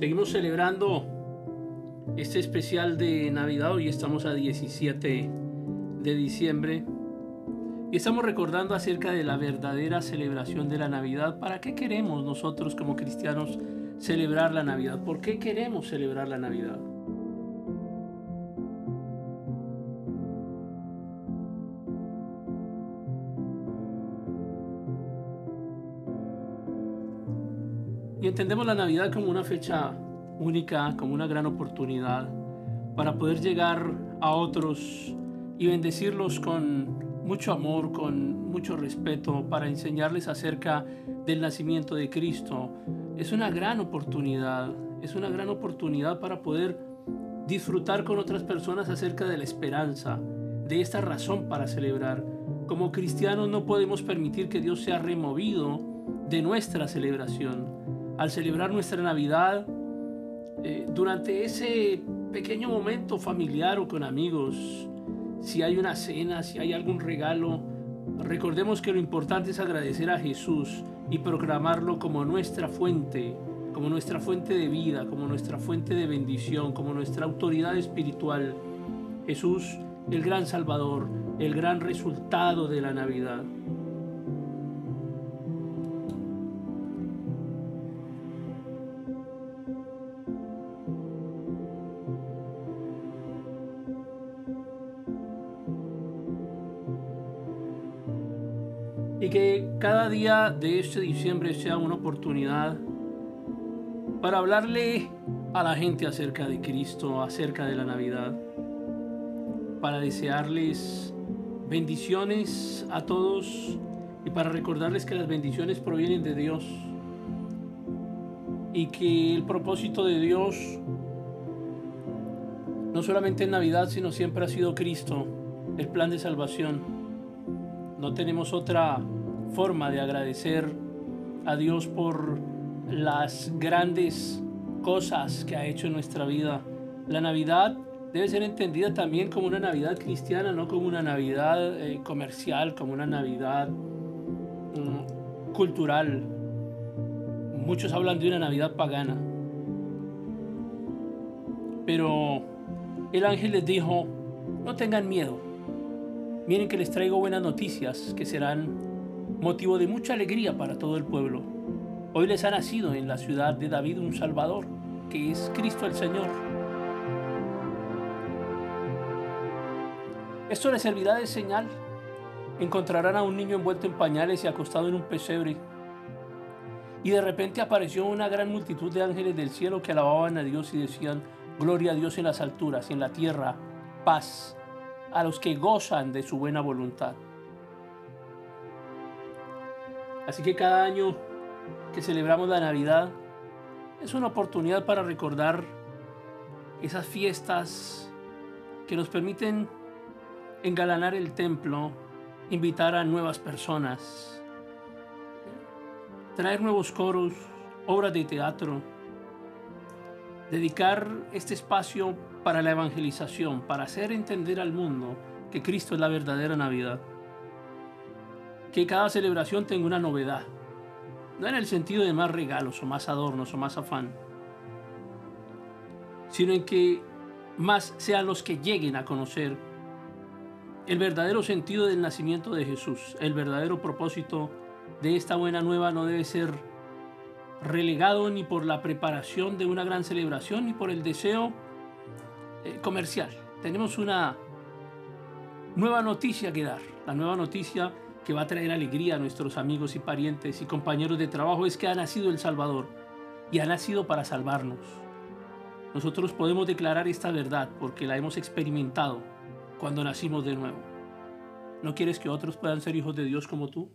Seguimos celebrando este especial de Navidad. Hoy estamos a 17 de diciembre. Y estamos recordando acerca de la verdadera celebración de la Navidad. ¿Para qué queremos nosotros como cristianos celebrar la Navidad? ¿Por qué queremos celebrar la Navidad? Y entendemos la Navidad como una fecha única, como una gran oportunidad para poder llegar a otros y bendecirlos con mucho amor, con mucho respeto, para enseñarles acerca del nacimiento de Cristo. Es una gran oportunidad, es una gran oportunidad para poder disfrutar con otras personas acerca de la esperanza, de esta razón para celebrar. Como cristianos no podemos permitir que Dios sea removido de nuestra celebración al celebrar nuestra Navidad, eh, durante ese pequeño momento familiar o con amigos, si hay una cena, si hay algún regalo, recordemos que lo importante es agradecer a Jesús y proclamarlo como nuestra fuente, como nuestra fuente de vida, como nuestra fuente de bendición, como nuestra autoridad espiritual. Jesús, el gran Salvador, el gran resultado de la Navidad. Y que cada día de este diciembre sea una oportunidad para hablarle a la gente acerca de Cristo, acerca de la Navidad, para desearles bendiciones a todos y para recordarles que las bendiciones provienen de Dios y que el propósito de Dios no solamente en Navidad, sino siempre ha sido Cristo, el plan de salvación. No tenemos otra forma de agradecer a Dios por las grandes cosas que ha hecho en nuestra vida. La Navidad debe ser entendida también como una Navidad cristiana, no como una Navidad eh, comercial, como una Navidad mm, cultural. Muchos hablan de una Navidad pagana. Pero el ángel les dijo, no tengan miedo Miren que les traigo buenas noticias que serán motivo de mucha alegría para todo el pueblo. Hoy les ha nacido en la ciudad de David un Salvador, que es Cristo el Señor. Esto les servirá de señal. Encontrarán a un niño envuelto en pañales y acostado en un pesebre. Y de repente apareció una gran multitud de ángeles del cielo que alababan a Dios y decían, Gloria a Dios en las alturas, en la tierra, paz a los que gozan de su buena voluntad. Así que cada año que celebramos la Navidad es una oportunidad para recordar esas fiestas que nos permiten engalanar el templo, invitar a nuevas personas, traer nuevos coros, obras de teatro, dedicar este espacio para la evangelización, para hacer entender al mundo que Cristo es la verdadera Navidad. Que cada celebración tenga una novedad, no en el sentido de más regalos o más adornos o más afán, sino en que más sean los que lleguen a conocer el verdadero sentido del nacimiento de Jesús, el verdadero propósito de esta buena nueva no debe ser relegado ni por la preparación de una gran celebración ni por el deseo eh, comercial. Tenemos una nueva noticia que dar. La nueva noticia que va a traer alegría a nuestros amigos y parientes y compañeros de trabajo es que ha nacido el Salvador y ha nacido para salvarnos. Nosotros podemos declarar esta verdad porque la hemos experimentado cuando nacimos de nuevo. ¿No quieres que otros puedan ser hijos de Dios como tú?